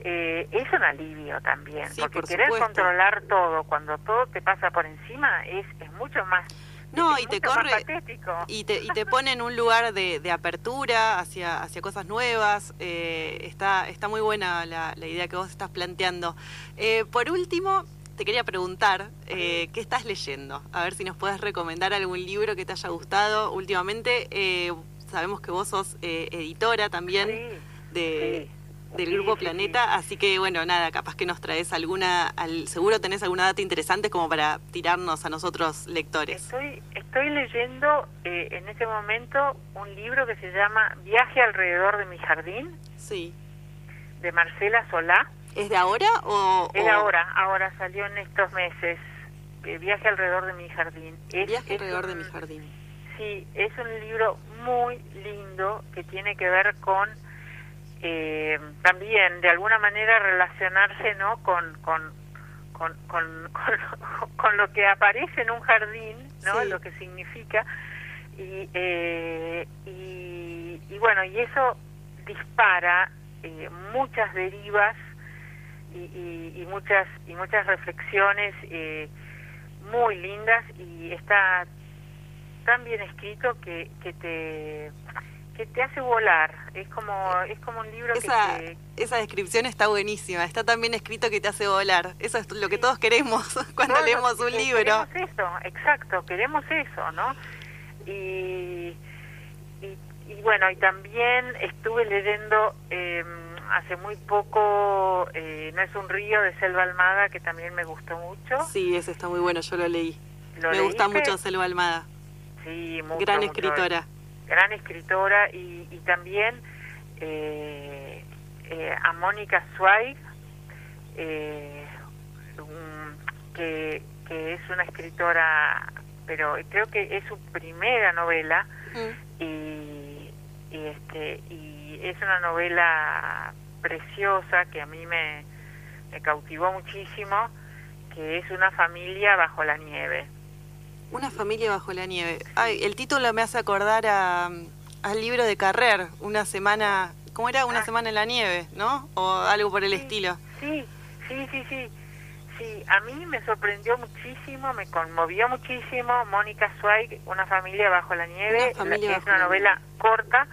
eh, es un alivio también, porque querer controlar todo cuando todo te pasa por encima es, es mucho más no, y te corre y te, y te pone en un lugar de, de apertura hacia, hacia cosas nuevas. Eh, está, está muy buena la, la, idea que vos estás planteando. Eh, por último, te quería preguntar, eh, ¿qué estás leyendo? A ver si nos puedes recomendar algún libro que te haya gustado últimamente. sabemos que vos sos editora también de del Grupo Planeta, así que bueno, nada, capaz que nos traes alguna, al, seguro tenés alguna data interesante como para tirarnos a nosotros lectores. Estoy, estoy leyendo eh, en este momento un libro que se llama Viaje alrededor de mi jardín. Sí. De Marcela Solá. ¿Es de ahora o...? Es de ahora, ahora salió en estos meses. Eh, Viaje alrededor de mi jardín. Viaje alrededor de mi jardín. Sí, es un libro muy lindo que tiene que ver con eh, también de alguna manera relacionarse ¿no? con, con, con, con, lo que aparece en un jardín, ¿no? lo que significa, y, eh, y, y, bueno, y eso dispara eh, muchas derivas y, y, muchas y muchas reflexiones eh, muy lindas y está tan bien escrito que, que te que te hace volar. Es como, es como un libro esa, que Esa descripción está buenísima, está tan bien escrito que te hace volar. Eso es lo que todos queremos cuando leemos un libro. Queremos eso, exacto, queremos eso, ¿no? Y, y, bueno, y también estuve leyendo eh, hace muy poco eh, No es un río de Selva Almada, que también me gustó mucho. Sí, ese está muy bueno, yo lo leí. me gusta mucho Selva Almada. Sí, mucho, Gran escritora gran escritora y, y también eh, eh, a Mónica Zweig, eh, que, que, es una escritora, pero creo que es su primera novela mm. y, y, este, y es una novela preciosa que a mí me, me cautivó muchísimo, que es una familia bajo la nieve. Una familia bajo la nieve. Ay, el título me hace acordar a, al libro de Carrer, una semana, ¿cómo era? Una ah. semana en la nieve, ¿no? O algo por el estilo. Sí, sí, sí, sí. Sí, a mí me sorprendió muchísimo, me conmovió muchísimo Mónica Zweig, Una familia bajo la nieve, una es una novela corta,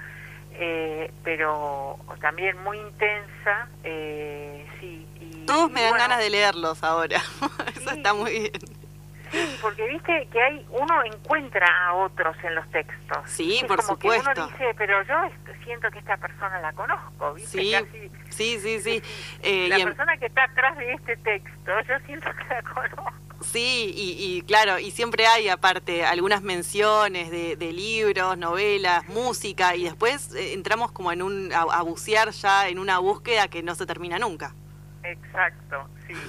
eh, pero también muy intensa, eh, sí. Y, Todos me dan ganas de leerlos ahora, eso está muy bien. Sí, porque viste que hay uno encuentra a otros en los textos. Sí, por supuesto. uno dice, pero yo siento que esta persona la conozco, ¿viste? Sí, sí, sí, sí. Eh, la persona que está atrás de este texto, yo siento que la conozco. Sí, y, claro, y siempre hay aparte algunas menciones de, libros, novelas, música, y después eh, entramos como en un, a bucear ya en una búsqueda que no se termina nunca. Exacto, sí.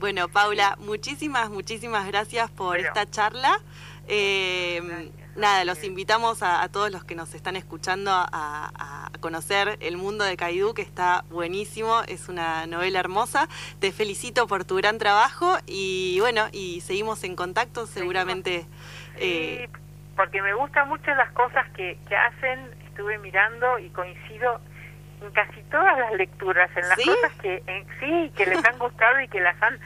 Bueno, Paula, muchísimas, muchísimas gracias por esta charla. Eh, nada, los invitamos a, todos los que nos están escuchando a, conocer el mundo de Caidú, que está buenísimo, es una novela hermosa. Te felicito por tu gran trabajo y bueno, y seguimos en contacto seguramente. Eh, porque me gustan mucho las cosas que, que hacen, estuve mirando y coincido en casi todas las lecturas, en las cosas que sí, que les han gustado y que las han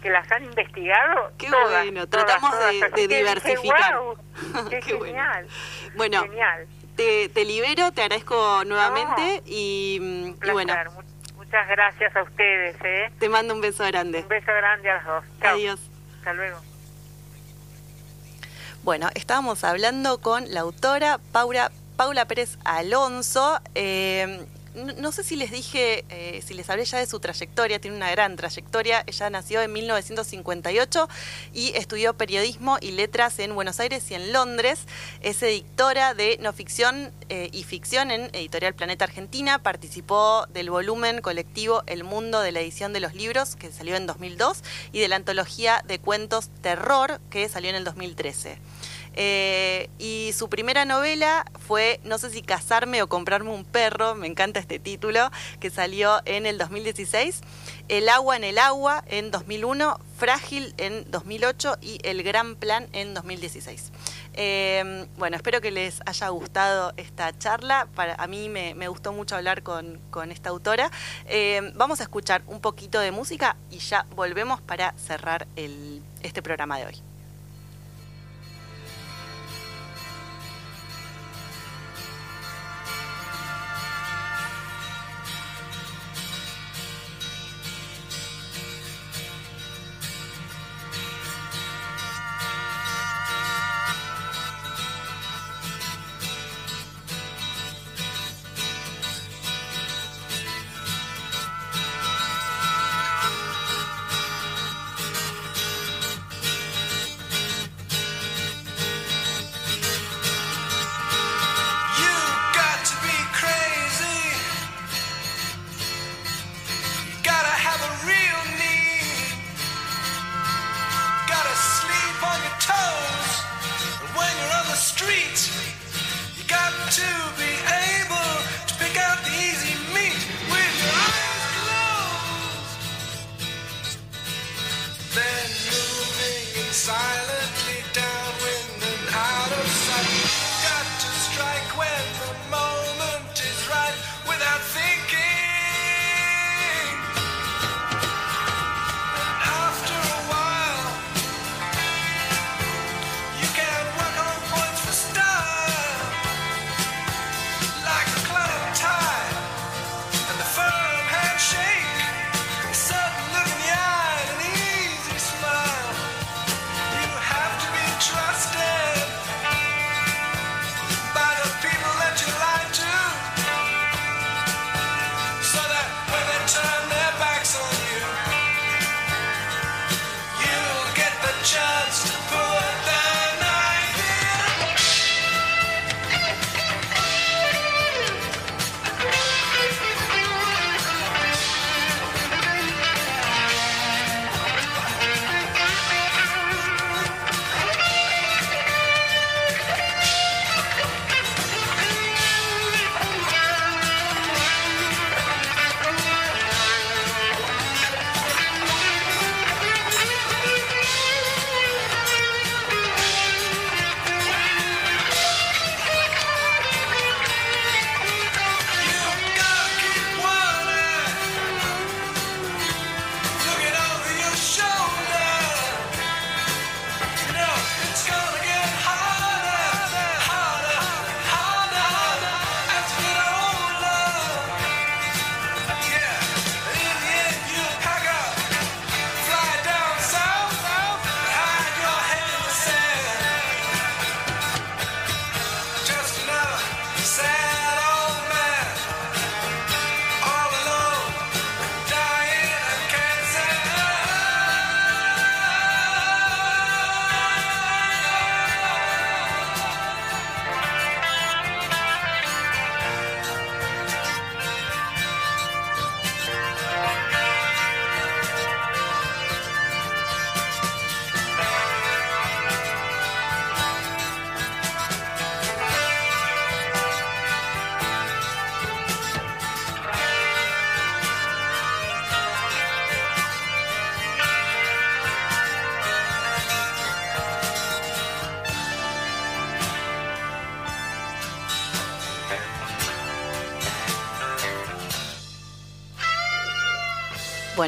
que las han investigado. Qué bueno, tratamos de, diversificar. qué, genial. Bueno, Te, te, libero, te agradezco nuevamente y, bueno. Muchas gracias a ustedes. ¿eh? Te mando un beso grande. Un beso grande a los dos. Adiós. Hasta luego. Bueno, estábamos hablando con la autora Paula, Paula Pérez Alonso. Eh, no, sé si les dije, eh, si les hablé ya de su trayectoria, tiene una gran trayectoria. Ella nació en 1958 y estudió periodismo y letras en Buenos Aires y en Londres. Es editora de no ficción eh, y ficción en Editorial Planeta Argentina. Participó del volumen colectivo El Mundo de la edición de los libros, que salió en 2002, y de la antología de cuentos Terror, que salió en el 2013. Eh, y su primera novela fue No sé si casarme o comprarme un perro, me encanta este título, que salió en el 2016. El agua en el agua en 2001, Frágil en 2008 y El Gran Plan en 2016. Eh, bueno, espero que les haya gustado esta charla. Para, a mí me, gustó mucho hablar con, esta autora. Eh, vamos a escuchar un poquito de música y ya volvemos para cerrar este programa de hoy.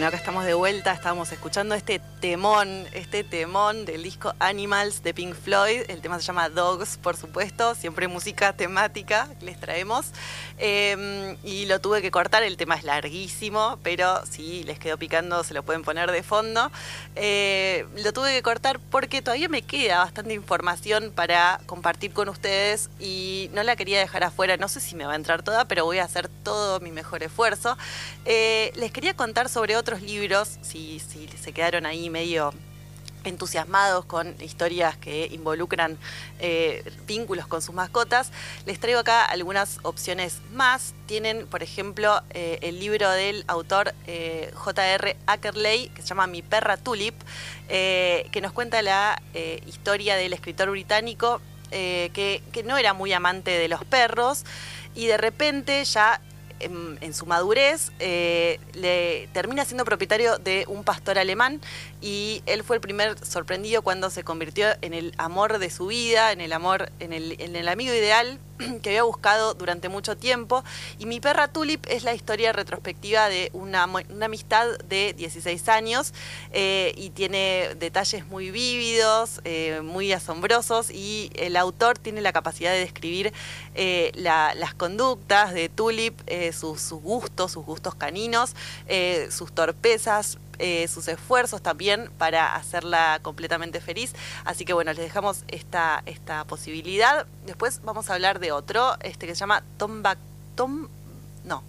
Bueno, acá estamos de vuelta, estábamos escuchando este temón, este temón del disco Animals de Pink Floyd. El tema se llama Dogs, por supuesto, siempre música temática les traemos. Eh, y lo tuve que cortar, el tema es larguísimo, pero si les quedó picando se lo pueden poner de fondo. Eh, lo tuve que cortar porque todavía me queda bastante información para compartir con ustedes y no la quería dejar afuera, no sé si me va a entrar toda, pero voy a hacer todo mi mejor esfuerzo. Eh, les quería contar sobre otros libros, si se quedaron ahí medio entusiasmados con historias que involucran eh, vínculos con sus mascotas, les traigo acá algunas opciones más. Tienen, por ejemplo, eh, el libro del autor eh, J.R. Ackerley, que se llama Mi perra Tulip, que nos cuenta la historia del escritor británico que no era muy amante de los perros y de repente ya en, su madurez eh, le termina siendo propietario de un pastor alemán y él fue el primer sorprendido cuando se convirtió en el amor de su vida, en el amor, en el, amigo ideal que había buscado durante mucho tiempo. Y Mi perra Tulip es la historia retrospectiva de una, amistad de 16 años eh, y tiene detalles muy vívidos, eh, muy asombrosos y el autor tiene la capacidad de describir la- las conductas de Tulip, sus, sus gustos, sus gustos caninos, eh, sus torpezas, eh, sus esfuerzos también para hacerla completamente feliz. Así que bueno, les dejamos esta, esta posibilidad. Después vamos a hablar de otro, este que se llama Tombac, Tom, no,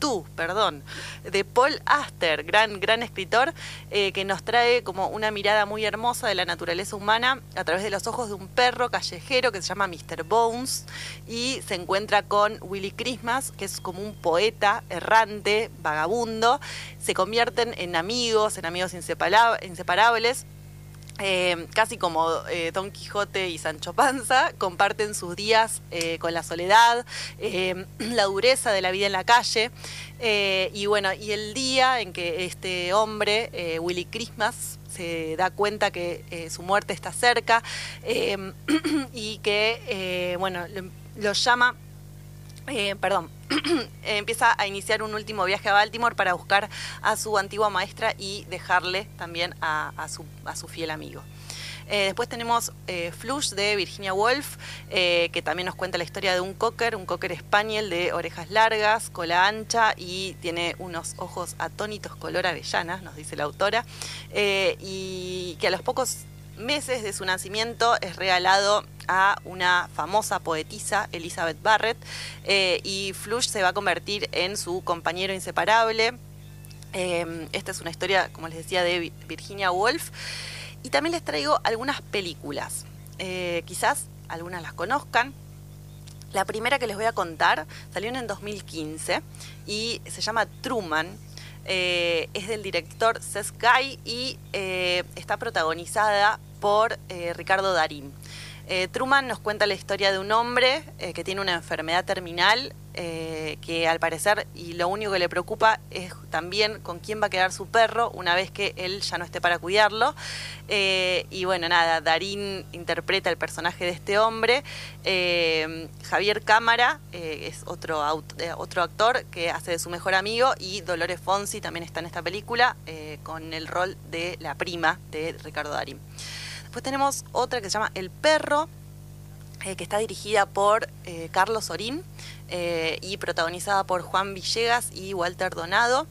Tombuktu, perdón, de Paul Aster, gran, gran escritor, eh, que nos trae como una mirada muy hermosa de la naturaleza humana a través de los ojos de un perro callejero que se llama Mr. Bones y se encuentra con Willy Christmas, que es como un poeta errante, vagabundo, se convierten en amigos, en amigos insepara- inseparables. Eh, casi como eh, Don Quijote y Sancho Panza, comparten sus días eh, con la soledad, eh, la dureza de la vida en la calle. y bueno, y el día en que este hombre, Willy Christmas, se da cuenta que su muerte está cerca y que, bueno, lo, lo llama perdón, empieza a iniciar un último viaje a Baltimore para buscar a su antigua maestra y dejarle también a, su, fiel amigo. Eh, después tenemos eh, Flush de Virginia Woolf, eh, que también nos cuenta la historia de un cocker, un cocker spaniel de orejas largas, cola ancha y tiene unos ojos atónitos color avellana, nos dice la autora, y que a los pocos meses de su nacimiento es regalado a una famosa poetisa, Elizabeth Barrett, eh, y Flush se va a convertir en su compañero inseparable. Eh, esta es una historia, como les decía, de Vi- Virginia Woolf. Y también les traigo algunas películas. Eh, quizás algunas las conozcan. La primera que les voy a contar salió en el 2015 y se llama Truman. Eh, es del director Seth Guy y está protagonizada por eh, Ricardo Darín. Eh, Truman nos cuenta la historia de un hombre eh, que tiene una enfermedad terminal que al parecer y lo único que le preocupa es también con quién va a quedar su perro una vez que él ya no esté para cuidarlo. Y bueno, nada, Darín interpreta el personaje de este hombre. Javier Cámara es otro, otro actor que hace de su mejor amigo y Dolores Fonsi también está en esta película con el rol de la prima de Ricardo Darín. Después tenemos otra que se llama El Perro, eh, que está dirigida por eh, Carlos Orín eh, y protagonizada por Juan Villegas y Walter Donado.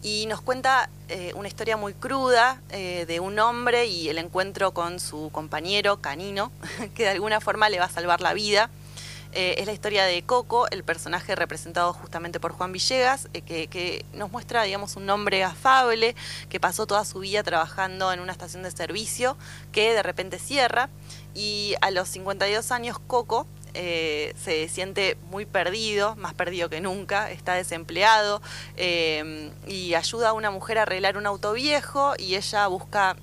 Y nos cuenta una historia muy cruda de un hombre y el encuentro con su compañero canino, que de alguna forma le va a salvar la vida. Eh, es la historia de Coco, el personaje representado justamente por Juan Villegas, eh, que, nos muestra, digamos, un hombre afable que pasó toda su vida trabajando en una estación de servicio que de repente cierra. Y a los 52 años Coco eh, se siente muy perdido, más perdido que nunca, está desempleado y ayuda a una mujer a arreglar un auto viejo y ella busca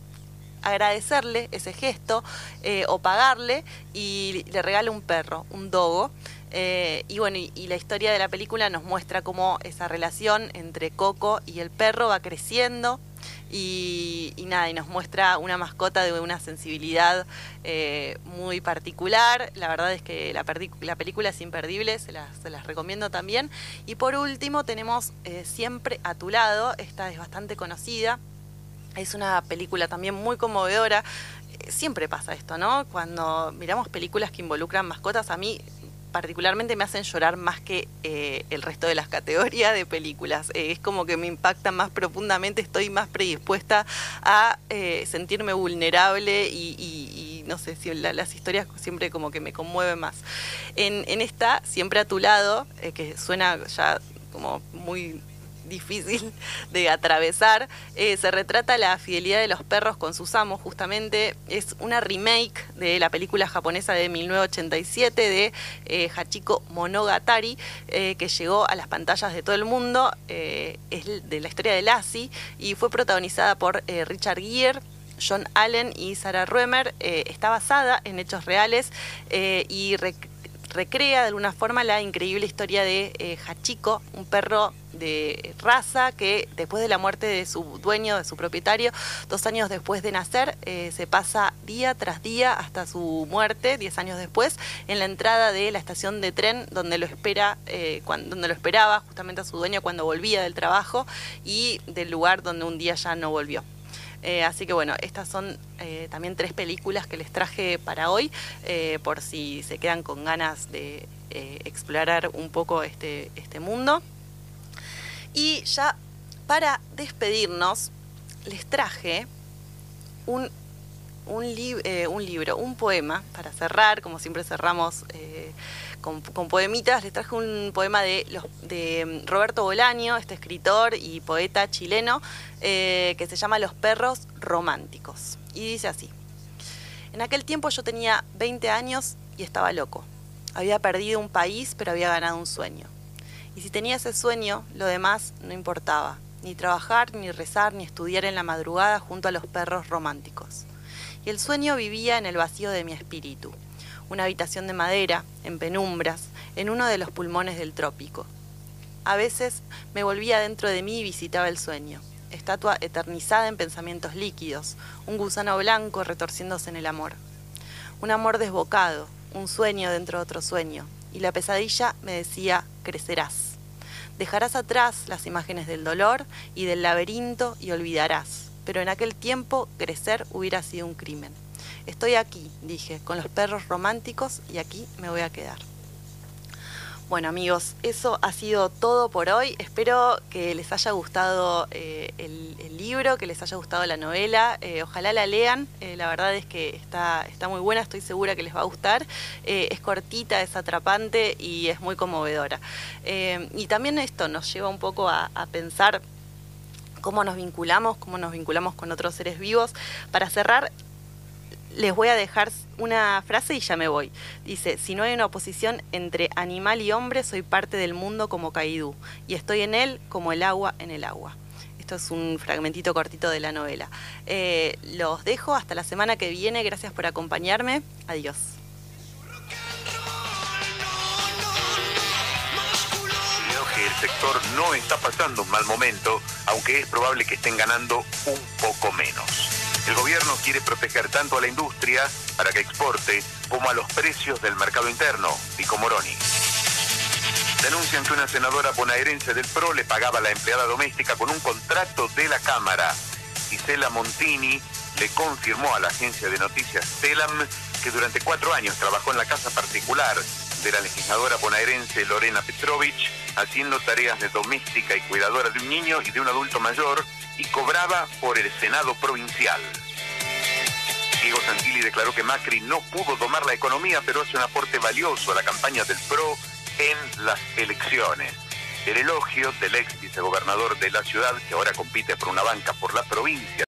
agradecerle ese gesto eh, o pagarle y le regala un perro, un dogo. Eh, y bueno, y, la historia de la película nos muestra cómo esa relación entre Coco y el perro va creciendo y, nada, y nos muestra una mascota de una sensibilidad eh, muy particular. La verdad es que la, la película es imperdible, se las, recomiendo también. Y por último tenemos Siempre a tu lado, esta es bastante conocida. Es una película también muy conmovedora. Eh, Siempre pasa esto, ¿no? Cuando miramos películas que involucran mascotas, a mí particularmente me hacen llorar más que eh, el resto de las categorías de películas. Eh, es como que me impactan más profundamente, estoy más predispuesta a eh, sentirme vulnerable y, y- y no sé, si la- las historias siempre como que me conmueven más. En, en esta, siempre a tu lado, que suena ya como muy difícil de atravesar. Eh, se retrata la fidelidad de los perros con sus amos, justamente. Es una remake de la película japonesa de 1987 de eh, Hachiko Monogatari, eh, que llegó a las pantallas de todo el mundo. Es de la historia de Lassie y fue protagonizada por Richard Gere. John Allen y Sarah Ruemer está basada en hechos reales y recrea de alguna forma la increíble historia de eh, Hachiko, un perro de raza que después de la muerte de su dueño, de su propietario, dos años después de nacer, eh, se pasa día tras día hasta su muerte, diez años después, en la entrada de la estación de tren donde lo espera, eh, donde lo esperaba justamente a su dueño cuando volvía del trabajo y del lugar donde un día ya no volvió. Eh, así que bueno, estas son eh, también tres películas que les traje para hoy, eh, por si se quedan con ganas de explorar un poco este, este mundo. Y ya para despedirnos, les traje un, un, lib- un libro, un poema, para cerrar, como siempre cerramos con, poemitas, les traje un poema de mm, Roberto Bolaño, este escritor y poeta chileno, eh, que se llama Los perros románticos. Y dice así. En aquel tiempo yo tenía 20 años y estaba loco. Había perdido un país, pero había ganado un sueño. Y si tenía ese sueño, lo demás no importaba. Ni trabajar, ni rezar, ni estudiar en la madrugada junto a los perros románticos. Y el sueño vivía en el vacío de mi espíritu. Una habitación de madera, en penumbras, en uno de los pulmones del trópico. A veces me volvía dentro de mí y visitaba el sueño. Estatua eternizada en pensamientos líquidos, un gusano blanco retorciéndose en el amor. Un amor desbocado, un sueño dentro de otro sueño, y la pesadilla me decía, crecerás. Dejarás atrás las imágenes del dolor y del laberinto y olvidarás, pero en aquel tiempo crecer hubiera sido un crimen. Estoy aquí, dije, con los perros románticos y aquí me voy a quedar. Bueno amigos, eso ha sido todo por hoy. Espero que les haya gustado eh, el, libro, que les haya gustado la novela. Eh, ojalá la lean. Eh, la verdad es que está, está muy buena, estoy segura que les va a gustar. Es cortita, es atrapante y es muy conmovedora. Y también esto nos lleva un poco a pensar cómo nos vinculamos, cómo nos vinculamos con otros seres vivos. Para cerrar, les voy a dejar una frase y ya me voy. Dice, si no hay una oposición entre animal y hombre, soy parte del mundo como Caidú, y estoy en él como el agua en el agua. Esto es un fragmentito cortito de la novela. Eh, los dejo hasta la semana que viene. Gracias por acompañarme. Adiós. El sector no está pasando un mal momento, aunque es probable que estén ganando un poco menos. El gobierno quiere proteger tanto a la industria para que exporte como a los precios del mercado interno, dijo Moroni. Denuncian que una senadora bonaerense del PRO le pagaba a la empleada doméstica con un contrato de la Cámara. Gisela Montini le confirmó a la agencia de noticias Telam que durante cuatro años trabajó en la casa particular de la legisladora bonaerense Lorena Petrovich, haciendo tareas de doméstica y cuidadora de un niño y de un adulto mayor, y cobraba por el Senado provincial. Diego Santilli declaró que Macri no pudo domar la economía, pero hace un aporte valioso a la campaña del PRO en las elecciones. El elogio del ex vicegobernador de la ciudad, que ahora compite por una banca por la provincia